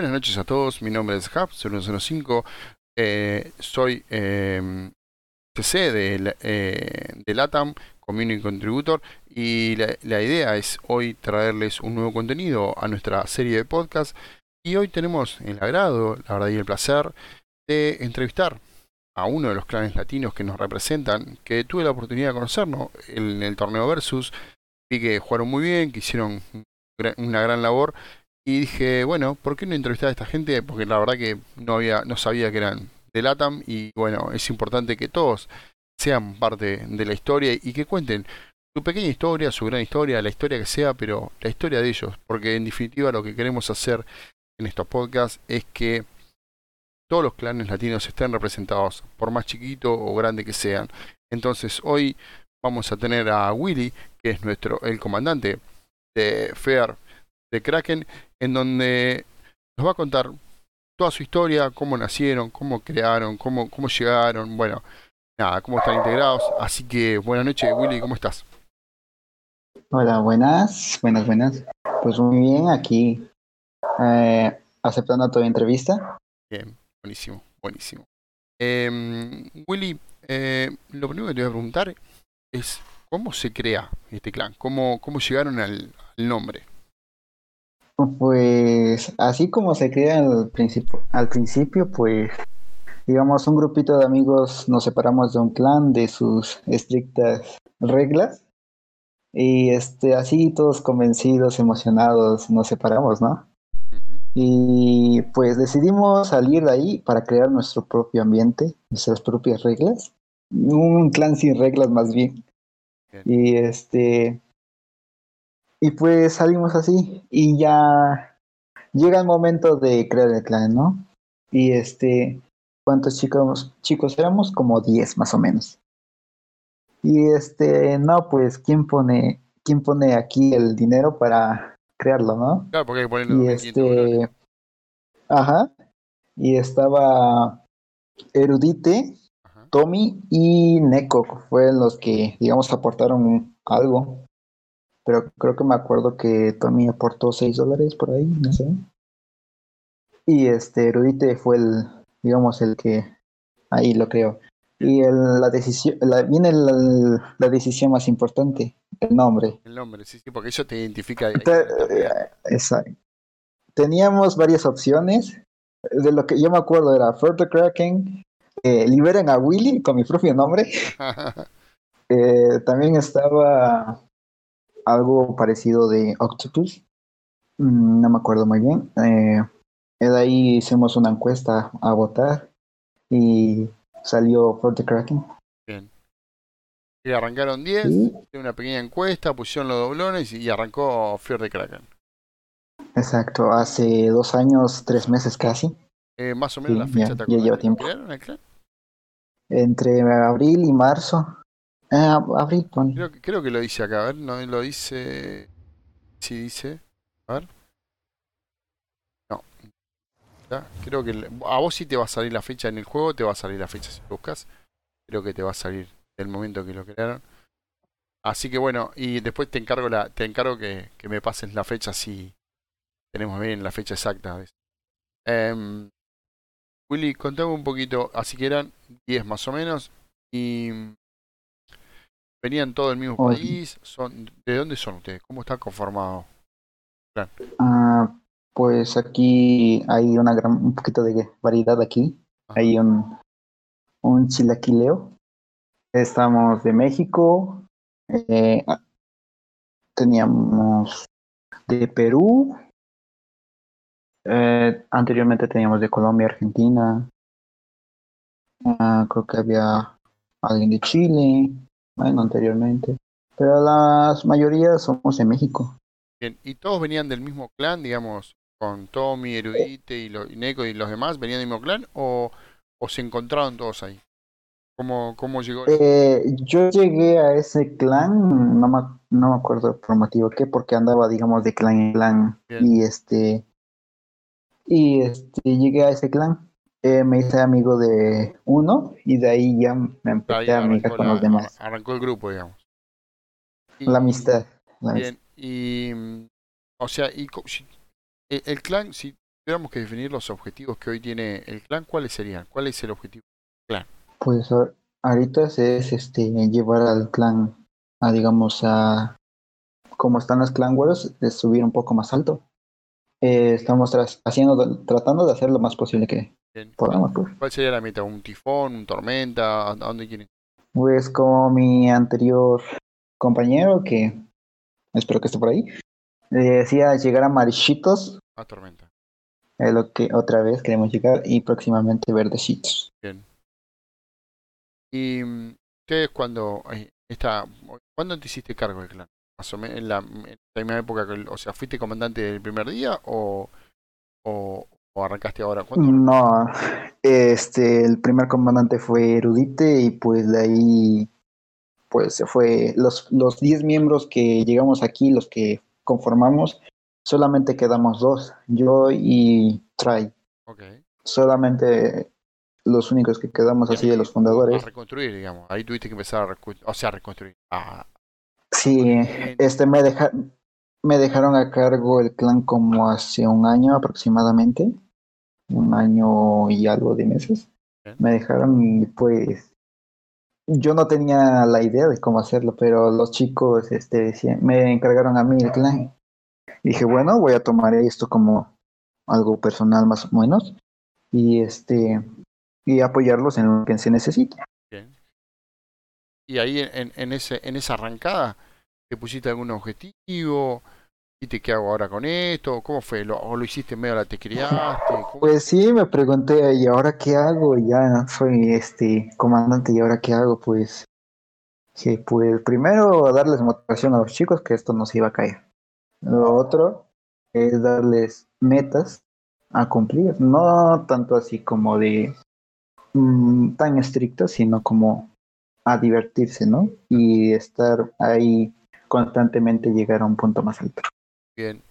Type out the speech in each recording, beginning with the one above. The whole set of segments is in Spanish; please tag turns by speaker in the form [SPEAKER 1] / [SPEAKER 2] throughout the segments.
[SPEAKER 1] Buenas noches a todos, mi nombre es Hub 005, eh, soy eh, CC de, eh, de LATAM, Community Contributor, y la, la, idea es hoy traerles un nuevo contenido a nuestra serie de podcast. Y hoy tenemos el agrado, la verdad y el placer de entrevistar a uno de los clanes latinos que nos representan, que tuve la oportunidad de conocernos en el torneo Versus, vi que jugaron muy bien, que hicieron una gran labor y dije, bueno, ¿por qué no entrevistar a esta gente? Porque la verdad que no había, no sabía que eran de LATAM y bueno, es importante que todos sean parte de la historia y que cuenten su pequeña historia, su gran historia, la historia que sea, pero la historia de ellos, porque en definitiva lo que queremos hacer en estos podcasts es que todos los clanes latinos estén representados, por más chiquito o grande que sean. Entonces hoy vamos a tener a Willy, que es nuestro el comandante de FEAR de Kraken, en donde nos va a contar toda su historia, cómo nacieron, cómo crearon, cómo, cómo llegaron, bueno, nada, cómo están integrados. Así que buenas noches, Willy, ¿cómo estás?
[SPEAKER 2] Hola, buenas, buenas, buenas. Pues muy bien, aquí eh, aceptando tu entrevista.
[SPEAKER 1] Bien, buenísimo, buenísimo. Eh, Willy, eh, lo primero que te voy a preguntar es cómo se crea este clan, cómo, cómo llegaron al, al nombre.
[SPEAKER 2] Pues así como se crea al principio, al principio, pues digamos un grupito de amigos nos separamos de un clan de sus estrictas reglas y este así todos convencidos, emocionados nos separamos, ¿no? Y pues decidimos salir de ahí para crear nuestro propio ambiente, nuestras propias reglas, un clan sin reglas más bien. Y este y pues salimos así y ya llega el momento de crear el clan, ¿no? Y este, ¿cuántos chicos, chicos éramos? Como 10 más o menos. Y este, no, pues, ¿quién pone, quién pone aquí el dinero para crearlo, no?
[SPEAKER 1] Claro, porque hay que ponerlo
[SPEAKER 2] y este, ajá, y estaba Erudite. Tommy y Neko, fueron los que, digamos, aportaron algo pero creo que me acuerdo que Tommy aportó 6 dólares por ahí, no sé. Y este Erudite fue el, digamos, el que ahí lo creo. Y el, la decisión, la, viene la, la, decisión más importante, el nombre.
[SPEAKER 1] El nombre, sí, sí, porque eso te identifica.
[SPEAKER 2] Te, exacto. Teníamos varias opciones. De lo que yo me acuerdo era Further Kraken, eh, Liberen a Willy con mi propio nombre. eh, también estaba algo parecido de Octopus. Mm, no me acuerdo muy bien. Eh, de ahí hicimos una encuesta a votar y salió For the Kraken.
[SPEAKER 1] Bien. Y arrancaron 10, ¿Sí? una pequeña encuesta, pusieron los doblones y arrancó Fear the Kraken.
[SPEAKER 2] Exacto, hace dos años, tres meses casi.
[SPEAKER 1] Eh, más o menos sí, la fecha,
[SPEAKER 2] ya,
[SPEAKER 1] ¿te
[SPEAKER 2] ya lleva tiempo. Entre abril y marzo. Ah.
[SPEAKER 1] Creo, creo, que lo dice acá, a ver, no lo dice. Sí, dice. A ver. No. Creo que a vos sí te va a salir la fecha en el juego, te va a salir la fecha si buscas. Creo que te va a salir el momento que lo crearon. Así que bueno, y después te encargo la, te encargo que, que me pases la fecha si tenemos bien la fecha exacta. Eh, Willy, contame un poquito, así que eran 10 más o menos. Y venían todos del mismo oh. país. Son, ¿De dónde son ustedes? ¿Cómo está conformado?
[SPEAKER 2] Ah, pues aquí hay una gran, un poquito de variedad aquí. Ajá. Hay un, un chilaquileo. Estamos de México. Eh, teníamos de Perú. Eh, anteriormente teníamos de Colombia, Argentina. Uh, creo que había alguien de Chile bueno, anteriormente. Pero la mayoría somos de México.
[SPEAKER 1] Bien, ¿y todos venían del mismo clan, digamos, con Tommy, Erudite y, lo, y Neko y los demás? ¿Venían del mismo clan o, o se encontraron todos ahí? ¿Cómo, cómo llegó?
[SPEAKER 2] Eh, yo llegué a ese clan, no me, no me acuerdo por motivo qué, porque andaba, digamos, de clan en clan. Bien. Y este. Y este, llegué a ese clan. Eh, me hice amigo de uno y de ahí ya me empecé a amigar con
[SPEAKER 1] la,
[SPEAKER 2] los demás.
[SPEAKER 1] Arrancó el grupo, digamos.
[SPEAKER 2] Y, la amistad.
[SPEAKER 1] La bien, amistad. y. O sea, y, si, el, el, clan, si tuviéramos que definir los objetivos que hoy tiene el clan, ¿cuáles serían? ¿Cuál es el objetivo del clan?
[SPEAKER 2] Pues ahorita es este llevar al clan a digamos a como están las clan wars, es subir un poco más alto. Eh, estamos haciendo tratando de hacer lo más posible que podamos. Pues.
[SPEAKER 1] ¿Cuál sería la meta? ¿Un tifón? ¿Un tormenta? ¿A dónde quieren?
[SPEAKER 2] Pues como mi anterior compañero que espero que esté por ahí, decía llegar a Marichitos.
[SPEAKER 1] A Tormenta.
[SPEAKER 2] Es lo que otra vez queremos llegar y próximamente Verdecitos.
[SPEAKER 1] Bien. ¿Y mm, ustedes cuando está, cuándo te hiciste cargo del clan? Más o menos en la, misma época, que, o sea, ¿fuiste comandante del primer día o, o, arrancaste ahora?
[SPEAKER 2] No, este, el primer comandante fue Erudite y pues de ahí pues se fue, los, los 10 miembros que llegamos aquí, los que conformamos, solamente quedamos dos, yo y Try.
[SPEAKER 1] Okay.
[SPEAKER 2] Solamente los únicos que quedamos así de los fundadores.
[SPEAKER 1] A reconstruir, digamos. Ahí tuviste que empezar a reconstruir, o sea, reconstruir.
[SPEAKER 2] sí, este me deja, me dejaron a cargo el clan como hace un año aproximadamente, un año y algo de meses. Me dejaron y pues yo no tenía la idea de cómo hacerlo, pero los chicos este, decían, me encargaron a mí el clan. Y dije, bueno, voy a tomar esto como algo personal más o menos y este y apoyarlos en lo que se necesite. Bien.
[SPEAKER 1] Y ahí en, en, ese, en esa arrancada, ¿te pusiste algún objetivo? ¿Y qué hago ahora con esto? ¿Cómo fue? ¿Lo, ¿O lo hiciste medio la te criaste?
[SPEAKER 2] Pues sí, me pregunté, ¿y ahora qué hago? Ya soy este comandante, ¿y ahora qué hago? Pues, que pues primero darles motivación a los chicos que esto no se iba a caer. Lo otro es darles metas a cumplir, no tanto así como de mm, tan estrictas, sino como a divertirse, ¿no? Y estar ahí constantemente llegar a un punto más alto.
[SPEAKER 1] Bien.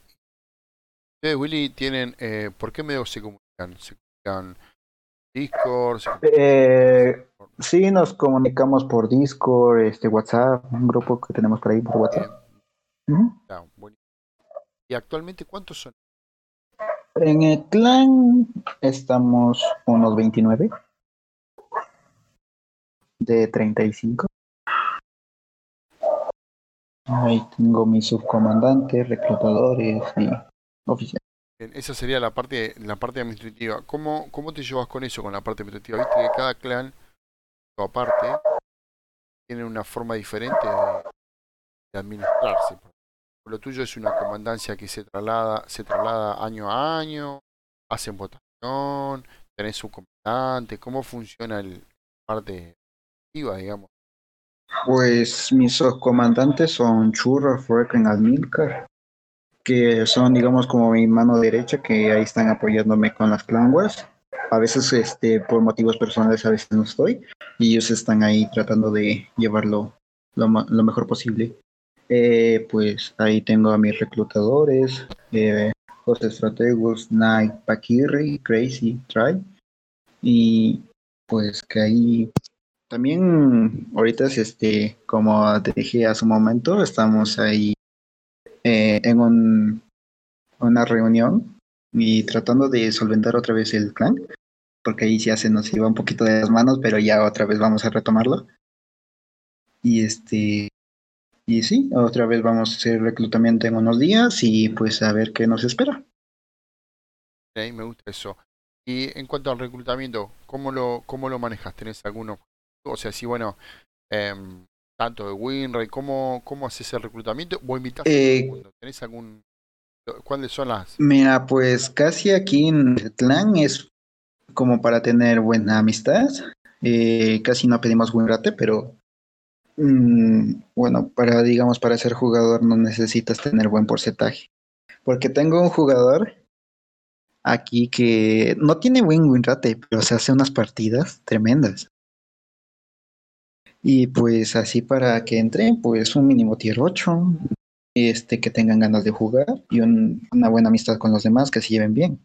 [SPEAKER 1] Ustedes, Willy, tienen, eh, ¿por qué medios se comunican? ¿Se comunican Discord?
[SPEAKER 2] Eh, sí, nos comunicamos por Discord, este WhatsApp, un grupo que tenemos por ahí por WhatsApp.
[SPEAKER 1] ¿Y actualmente cuántos son?
[SPEAKER 2] En el clan estamos unos 29 de 35. Ahí tengo mi subcomandante, reclutadores y oficiales.
[SPEAKER 1] Esa sería la parte, la parte administrativa. ¿Cómo, ¿Cómo te llevas con eso, con la parte administrativa? Viste que cada clan, aparte, tiene una forma diferente de, administrarse. Lo tuyo es una comandancia que se traslada, se traslada año a año, hacen votación, tenés subcomandante. ¿Cómo funciona el parte administrativa, digamos?
[SPEAKER 2] Pues mis comandantes son Churro, Frecken, Almilcar, que son, digamos, como mi mano derecha, que ahí están apoyándome con las clan A veces, este, por motivos personales, a veces no estoy, y ellos están ahí tratando de llevarlo lo, mejor posible. Eh, pues ahí tengo a mis reclutadores, eh, José Estrategos, Night, Paquirri, Crazy, Try, y pues que ahí también ahorita es este, como te dije hace un momento, estamos ahí eh, en un, una reunión y tratando de solventar otra vez el clan, porque ahí ya se nos iba un poquito de las manos, pero ya otra vez vamos a retomarlo. Y este y sí, otra vez vamos a hacer reclutamiento en unos días y pues a ver qué nos espera.
[SPEAKER 1] Sí, me gusta eso. Y en cuanto al reclutamiento, ¿cómo lo, cómo lo manejas? ¿Tenés alguno o sea, sí, bueno, em, tanto de WinRay, ¿cómo, ¿cómo haces el reclutamiento? ¿O invitas a eh, ¿Tenés algún... ¿Cuáles son las...?
[SPEAKER 2] Mira, pues casi aquí en el clan es como para tener buena amistad. Eh, casi no pedimos WinRate, pero mm, bueno, para digamos para ser jugador no necesitas tener buen porcentaje. Porque tengo un jugador aquí que no tiene buen WinRate, pero se hace unas partidas tremendas. Y pues así para que entren, pues un mínimo tier 8, este, que tengan ganas de jugar y una buena amistad con los demás, que se lleven bien.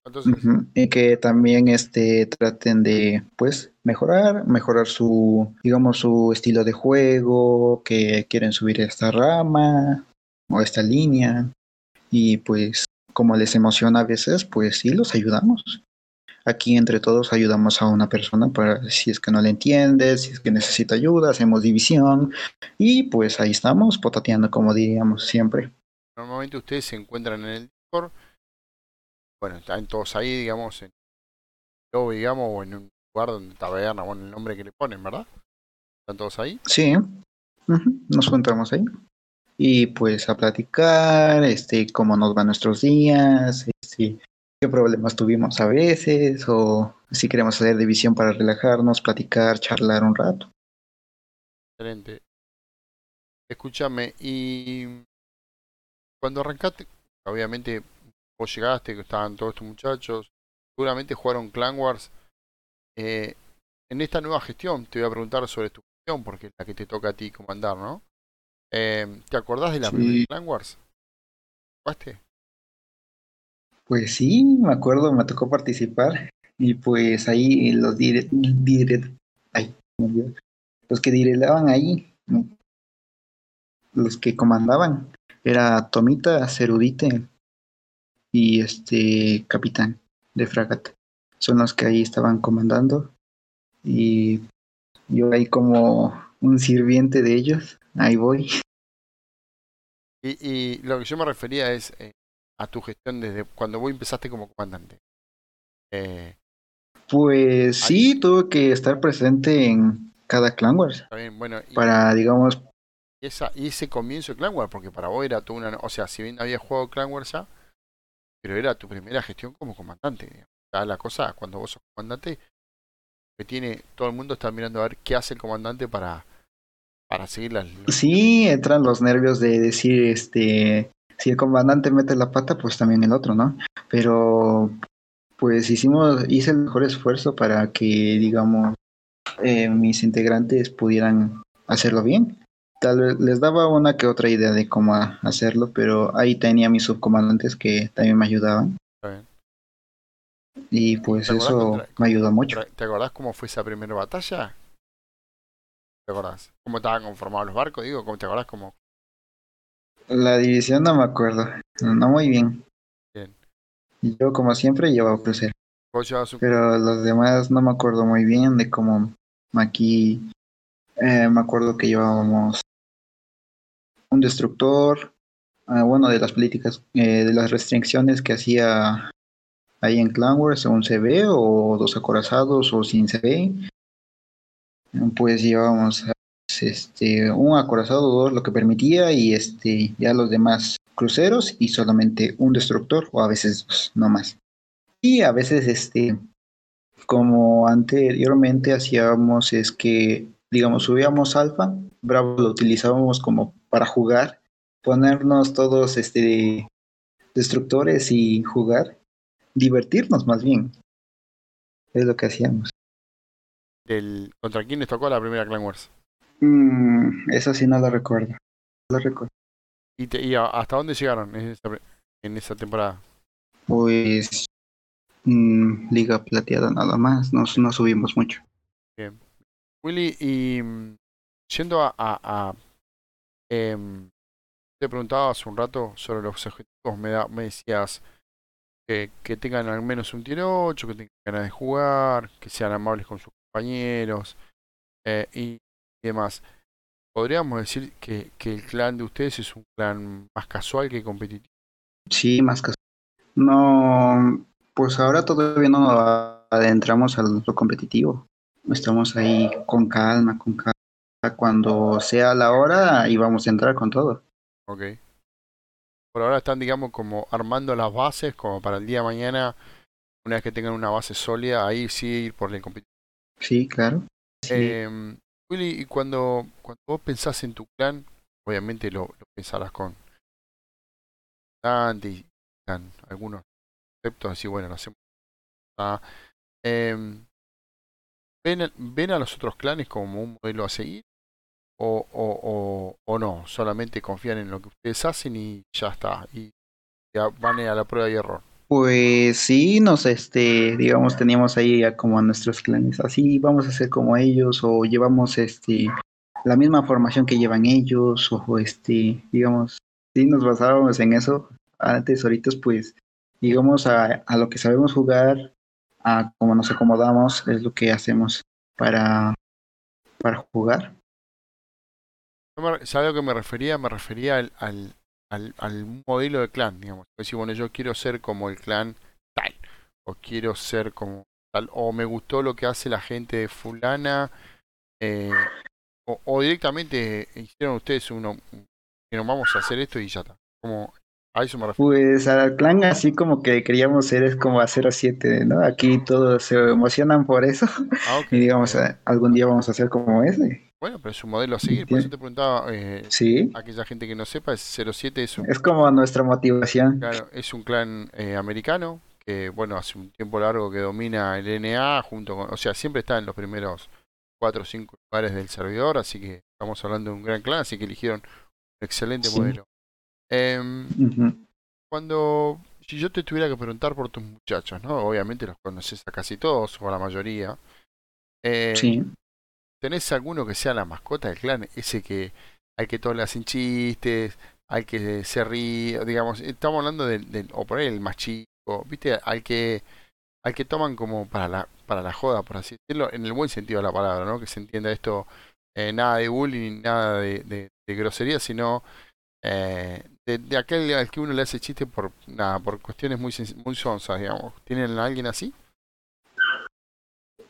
[SPEAKER 2] Y que también este, traten de, pues, mejorar, mejorar su, digamos, su estilo de juego, que quieren subir esta rama o esta línea. Y pues como les emociona a veces, pues sí, los ayudamos. Aquí entre todos ayudamos a una persona para si es que no le entiende, si es que necesita ayuda, hacemos división y pues ahí estamos potateando como diríamos siempre.
[SPEAKER 1] Normalmente ustedes se encuentran en el Discord, bueno, están todos ahí, digamos, en digamos, o en un lugar donde taberna, bueno, el nombre que le ponen, ¿verdad? ¿Están todos ahí?
[SPEAKER 2] Sí, nos encontramos ahí. Y pues a platicar, este, cómo nos van nuestros días, este, qué problemas tuvimos a veces, o si queremos hacer división para relajarnos, platicar, charlar un rato.
[SPEAKER 1] Excelente. Escúchame, y cuando arrancaste, obviamente vos llegaste, que estaban todos estos muchachos, seguramente jugaron Clan Wars. Eh, en esta nueva gestión te voy a preguntar sobre tu gestión, porque es la que te toca a ti comandar, ¿no? Eh, ¿Te acordás de la primera Clan Wars? ¿Jugaste?
[SPEAKER 2] Pues sí, me acuerdo, me tocó participar y pues ahí los dire, los que direlaban ahí, los que comandaban, era Tomita, Cerudite y este capitán de fragata. Son los que ahí estaban comandando y yo ahí como un sirviente de ellos, ahí voy.
[SPEAKER 1] Y, y lo que yo me refería es, eh, a tu gestión desde cuando vos empezaste como comandante?
[SPEAKER 2] Eh, pues sí, tuve que estar presente en cada Clan Wars.
[SPEAKER 1] bueno,
[SPEAKER 2] para, digamos...
[SPEAKER 1] Y, esa, y ese comienzo de Clan Wars, porque para vos era tu una... O sea, si bien había jugado Clan Wars ya, pero era tu primera gestión como comandante. la cosa, cuando vos sos comandante, que tiene... Todo el mundo está mirando a ver qué hace el comandante para... Para seguir las...
[SPEAKER 2] Sí, entran los nervios de decir, este si el comandante mete la pata, pues también el otro, ¿no? Pero pues hicimos, hice el mejor esfuerzo para que, digamos, eh, mis integrantes pudieran hacerlo bien. Tal vez les daba una que otra idea de cómo hacerlo, pero ahí tenía mis subcomandantes que también me ayudaban. Y pues eso me ayudó mucho.
[SPEAKER 1] ¿Te acordás cómo fue esa primera batalla? ¿Te acordás? ¿Cómo estaban conformados los barcos? Digo, ¿cómo te acordás cómo,
[SPEAKER 2] la división no me acuerdo. No muy bien. Bien. Yo, como siempre, llevaba crucero. Pero los demás no me acuerdo muy bien de cómo aquí eh, me acuerdo que llevábamos un destructor, ah, bueno, de las políticas, eh, de las restricciones que hacía ahí en Clan Wars, un CB o dos acorazados o sin CB. Pues llevábamos este, un acorazado, dos lo que permitía y este, ya los demás cruceros y solamente un destructor o a veces dos, no más. Y a veces, este, como anteriormente hacíamos, es que, digamos, subíamos alfa, Bravo lo utilizábamos como para jugar, ponernos todos este, destructores y jugar, divertirnos más bien. Es lo que hacíamos.
[SPEAKER 1] ¿Contra quién les tocó la primera Clan Wars?
[SPEAKER 2] Mm, eso sí no lo recuerdo. lo recuerdo.
[SPEAKER 1] ¿Y, hasta dónde llegaron en esa, en esa temporada?
[SPEAKER 2] Pues mm, Liga Plateada nada más, no, no subimos mucho.
[SPEAKER 1] Bien. Willy, y mm, yendo a... a, em, te preguntaba hace un rato sobre los objetivos, me, da, me decías que, que tengan al menos un tiro 8, que tengan ganas de jugar, que sean amables con sus compañeros. Eh, y demás. ¿Podríamos decir que, que, el clan de ustedes es un clan más casual que competitivo?
[SPEAKER 2] Sí, más casual. No, pues ahora todavía no adentramos al lo competitivo. Estamos ahí con calma, con calma. Cuando sea la hora, y vamos a entrar con todo.
[SPEAKER 1] Ok. Por ahora están, digamos, como armando las bases, como para el día de mañana, una vez que tengan una base sólida, ahí sí ir por el competitivo.
[SPEAKER 2] Sí, claro.
[SPEAKER 1] Em, Willy, y cuando, cuando vos pensás en tu plan, obviamente lo, pensarás con y algunos conceptos así, bueno, lo hacemos. eh, ¿ven, ¿Ven a los otros clanes como un modelo a seguir? O, o, o, o no, solamente confían en lo que ustedes hacen y ya está, y ya van a la prueba y error.
[SPEAKER 2] Pues sí, nos, este, digamos, teníamos ahí ya como a nuestros clanes, así vamos a ser como ellos, o llevamos, este, la misma formación que llevan ellos, o, este, digamos, sí nos basábamos en eso. Antes, ahorita, pues, digamos, a, a lo que sabemos jugar, a cómo nos acomodamos, es lo que hacemos para, para jugar.
[SPEAKER 1] ¿Sabes a lo que me refería? Me refería al, al, al, al modelo de clan, digamos. Decir, bueno, yo quiero ser como el clan tal, o quiero ser como tal, o me gustó lo que hace la gente de fulana, eh, o, o, directamente hicieron ustedes uno, que nos vamos a hacer esto y ya está. Como a eso me refiero.
[SPEAKER 2] Pues al clan así como que queríamos ser es como a 07, ¿no? Aquí todos se emocionan por eso. Ah, okay. y digamos, algún día vamos a ser como ese.
[SPEAKER 1] Bueno, pero es un modelo a seguir, por eso te preguntaba, eh,
[SPEAKER 2] ¿Sí?
[SPEAKER 1] aquella gente que no sepa, es 07 es un...
[SPEAKER 2] Es como nuestra motivación.
[SPEAKER 1] Claro, es un clan eh, americano que, bueno, hace un tiempo largo que domina el NA junto con... O sea, siempre está en los primeros 4 o 5 lugares del servidor, así que estamos hablando de un gran clan, así que eligieron un excelente sí. modelo. Eh, uh -huh. Cuando... Si yo te tuviera que preguntar por tus muchachos, ¿no? Obviamente los conoces a casi todos, o a la mayoría. Eh,
[SPEAKER 2] sí.
[SPEAKER 1] ¿Tenés alguno que sea la mascota del clan? Ese que al que todos le hacen chistes, al que se ríe, digamos, estamos hablando del, del o por el más chico, ¿viste? Al que al que toman como para la para la joda, por así decirlo, en el buen sentido de la palabra, ¿no? Que se entienda esto, eh, nada de bullying, nada de, grosería, sino eh, de, de, aquel al que uno le hace chiste por nada, por cuestiones muy muy sonsas, digamos. ¿Tienen a alguien así?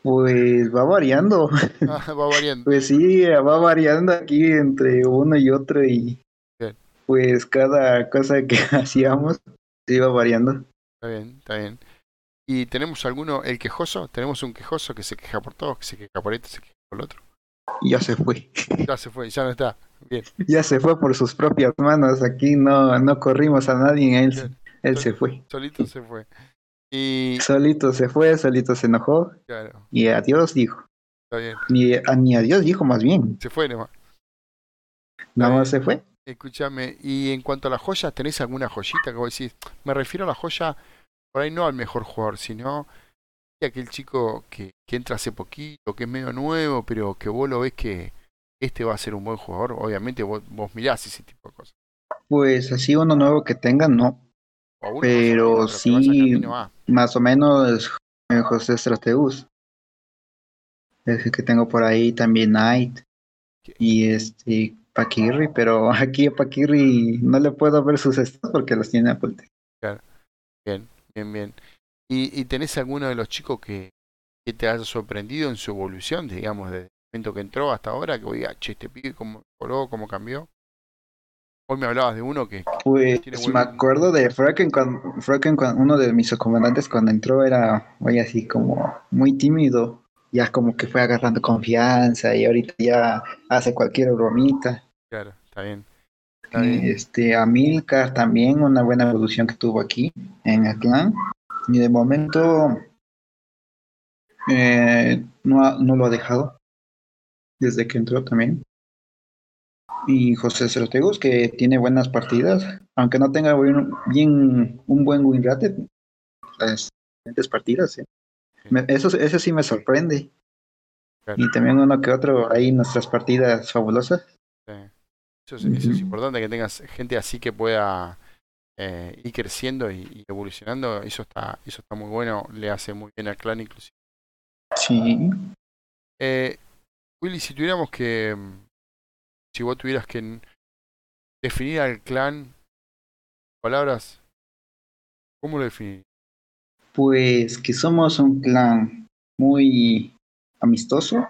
[SPEAKER 2] Pues va variando.
[SPEAKER 1] Ah, va variando.
[SPEAKER 2] Pues sí, va variando aquí entre uno y otro y
[SPEAKER 1] bien.
[SPEAKER 2] pues cada cosa que hacíamos iba variando.
[SPEAKER 1] Está bien, está bien. ¿Y tenemos alguno, el quejoso? ¿Tenemos un quejoso que se queja por todo, que se queja por esto, se queja por el otro?
[SPEAKER 2] Ya se fue.
[SPEAKER 1] Ya se fue, ya no está. Bien.
[SPEAKER 2] Ya se fue por sus propias manos. Aquí no, no corrimos a nadie, él, bien. él se fue.
[SPEAKER 1] Solito se fue. Y...
[SPEAKER 2] Solito se fue, solito se enojó.
[SPEAKER 1] Claro.
[SPEAKER 2] Y adiós dijo.
[SPEAKER 1] Está bien.
[SPEAKER 2] Ni, a, ni adiós dijo más bien.
[SPEAKER 1] Se fue nomás.
[SPEAKER 2] Nada más se fue.
[SPEAKER 1] Escúchame, y en cuanto a las joyas, ¿tenés alguna joyita que vos decís? Me refiero a la joya, por ahí no al mejor jugador, sino a aquel chico que, que entra hace poquito, que es medio nuevo, pero que vos lo ves que este va a ser un buen jugador. Obviamente vos, vos mirás ese tipo de cosas.
[SPEAKER 2] Pues así uno nuevo que tenga, no. Pero sí, más o menos eh, José Strateus. Es el que tengo por ahí también Knight. Y este Paquirri, pero aquí a Paquirri no le puedo ver sus estados porque los tiene Apple.
[SPEAKER 1] Claro. Bien, bien, bien. ¿Y, ¿Y, tenés alguno de los chicos que, que te haya sorprendido en su evolución, digamos, desde el momento que entró hasta ahora? Que voy a, che, este pibe, cómo mejoró, cómo cambió. Hoy me hablabas de uno que...
[SPEAKER 2] Pues me acuerdo de Fraken cuando, Fraken cuando uno de mis comandantes cuando entró era muy así como muy tímido. Ya como que fue agarrando confianza y ahorita ya hace cualquier bromita.
[SPEAKER 1] Claro, está bien.
[SPEAKER 2] Está bien. Este, Amilcar también, una buena evolución que tuvo aquí en el clan. Y de momento eh, no, no lo ha dejado desde que entró también y José Cerotegos, que tiene buenas partidas, aunque no tenga bien, bien un buen win rate, las diferentes partidas. ¿eh? Me, eso, eso sí me sorprende. Claro. Y también uno que otro ahí nuestras partidas fabulosas.
[SPEAKER 1] Sí. Eso, es, eso, es, importante, que tengas gente así que pueda eh, ir creciendo y, y, evolucionando. Eso está, eso está muy bueno, le hace muy bien al clan inclusive.
[SPEAKER 2] Sí.
[SPEAKER 1] Eh, Willy, si tuviéramos que si vos tuvieras que definir al clan, palabras, ¿cómo lo definís?
[SPEAKER 2] Pues que somos un clan muy amistoso,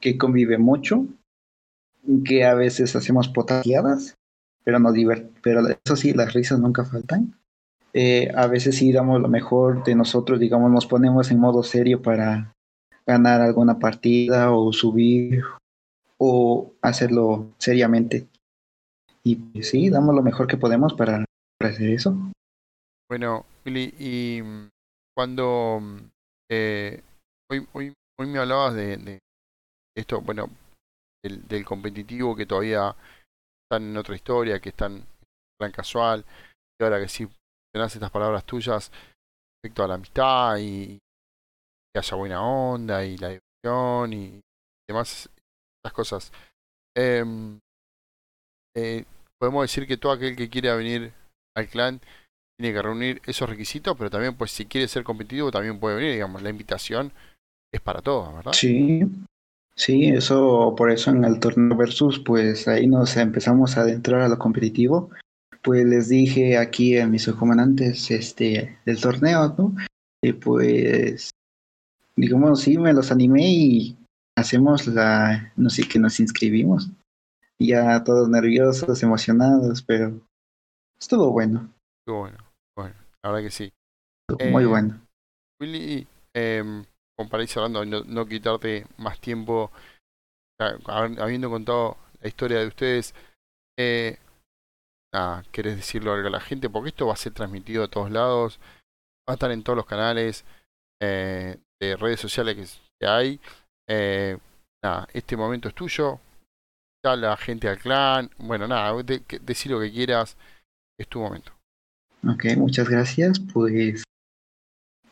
[SPEAKER 2] que convive mucho, que a veces hacemos potateadas, pero nos pero eso sí, las risas nunca faltan. Eh, a veces sí damos lo mejor de nosotros, digamos, nos ponemos en modo serio para ganar alguna partida o subir o hacerlo seriamente. Y pues, sí, damos lo mejor que podemos para, para hacer eso.
[SPEAKER 1] Bueno, Willy, y cuando eh, hoy, hoy, hoy me hablabas de, de esto, bueno, del, competitivo que todavía están en otra historia, que están plan casual, y ahora que sí tenés estas palabras tuyas respecto a la amistad y que haya buena onda y la diversión y demás las cosas. Eh, eh, podemos decir que todo aquel que quiera venir al clan tiene que reunir esos requisitos, pero también pues si quiere ser competitivo también puede venir, digamos, la invitación es para todos, ¿verdad?
[SPEAKER 2] Sí, sí, eso, por eso en el torneo versus, pues ahí nos empezamos a adentrar a lo competitivo. Pues les dije aquí a mis comandantes este, del torneo, ¿no? Y pues, digamos, sí, me los animé y hacemos la, no sé, que nos inscribimos. Ya todos nerviosos, emocionados, pero estuvo bueno.
[SPEAKER 1] Estuvo bueno, bueno, la verdad que sí.
[SPEAKER 2] Estuvo muy
[SPEAKER 1] Eh,
[SPEAKER 2] bueno.
[SPEAKER 1] Willy, eh, como para ir cerrando, no, no quitarte más tiempo, habiendo contado la historia de ustedes, eh, nada, ¿querés decirlo algo a la gente? Porque esto va a ser transmitido a todos lados, va a estar en todos los canales eh, de redes sociales que hay. Eh, nada, este momento es tuyo, da la gente al clan, bueno, nada, de, que- decí lo que quieras, es tu momento.
[SPEAKER 2] Ok, muchas gracias. Pues,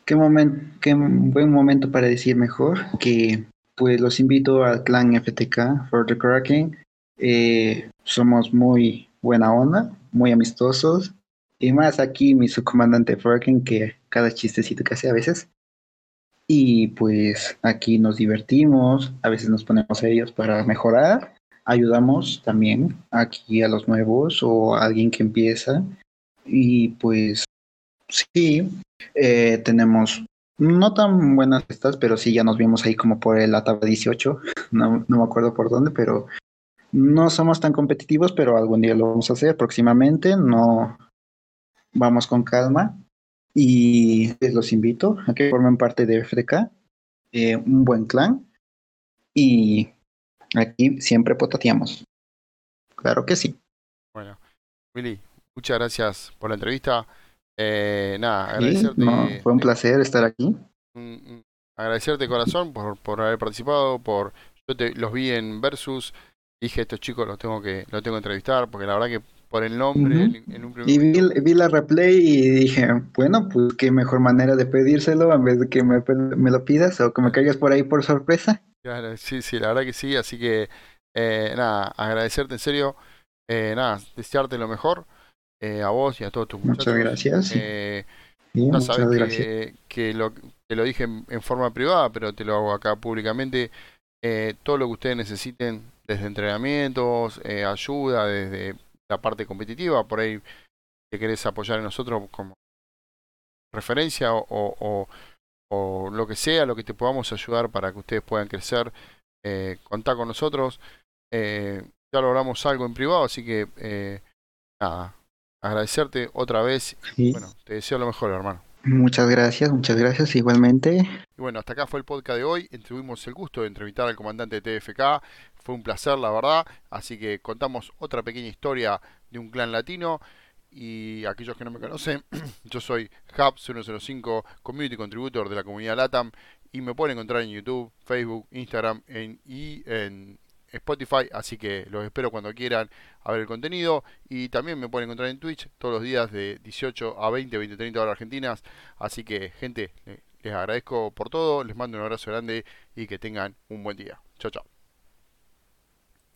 [SPEAKER 2] qué momento, qué buen momento para decir mejor que, pues, los invito al clan FTK for the Kraken. Eh, somos muy buena onda, muy amistosos. Y más aquí mi subcomandante Kraken que cada chistecito que hace a veces. Y pues aquí nos divertimos, a veces nos ponemos a ellos para mejorar. Ayudamos también aquí a los nuevos o a alguien que empieza. Y pues sí, eh, tenemos no tan buenas estas, pero sí ya nos vimos ahí como por el ATAB 18, no, no me acuerdo por dónde, pero no somos tan competitivos, pero algún día lo vamos a hacer próximamente, no vamos con calma y les los invito a que formen parte de FDK, eh, un buen clan y aquí siempre potateamos. Claro que sí.
[SPEAKER 1] Bueno, Willy, muchas gracias por la entrevista. Eh, nada,
[SPEAKER 2] Sí,
[SPEAKER 1] agradecerte.
[SPEAKER 2] no, fue un placer estar aquí.
[SPEAKER 1] agradecerte de corazón por, por haber participado, por yo te, los vi en Versus, dije estos chicos los tengo que los tengo que entrevistar, porque la verdad que por el nombre en, en un primer
[SPEAKER 2] Y vi, vi la replay y dije, bueno, pues qué mejor manera de pedírselo en vez de que me, me lo pidas o que me caigas por ahí por sorpresa.
[SPEAKER 1] Claro, sí, sí, la verdad que sí, así que eh, nada, agradecerte en serio, eh, nada, desearte lo mejor eh, a vos y a todos tus
[SPEAKER 2] Muchas
[SPEAKER 1] muchachos.
[SPEAKER 2] gracias. Sí,
[SPEAKER 1] Eh,
[SPEAKER 2] sí,
[SPEAKER 1] Ya
[SPEAKER 2] muchas
[SPEAKER 1] sabes
[SPEAKER 2] gracias.
[SPEAKER 1] que, que lo, te lo dije en, en forma privada, pero te lo hago acá públicamente. Eh, todo lo que ustedes necesiten, desde entrenamientos, ayuda, desde la parte competitiva, por ahí te querés apoyar en nosotros como referencia o, o- o- o lo que sea, lo que te podamos ayudar para que ustedes puedan crecer, eh, contá con nosotros. Eh, ya logramos algo en privado, así que eh, nada, agradecerte otra vez.
[SPEAKER 2] Sí,
[SPEAKER 1] Bueno, te deseo lo mejor, hermano.
[SPEAKER 2] Muchas gracias, muchas gracias igualmente.
[SPEAKER 1] Y bueno, hasta acá fue el podcast de hoy. Tuvimos el gusto de entrevistar al comandante de TFK. Fue un placer, la verdad. Así que contamos otra pequeña historia de un clan latino. Y aquellos que no me conocen, yo soy Hubs105, Community Contributor de la comunidad LATAM. Y me pueden encontrar en YouTube, Facebook, Instagram en- y en Spotify. Así que los espero cuando quieran a ver el contenido. Y también me pueden encontrar en Twitch todos los días de 18 a 20, 20, 30 horas argentinas. Así que, gente, le- les agradezco por todo, les mando un abrazo grande y que tengan un buen día. Chao, chao.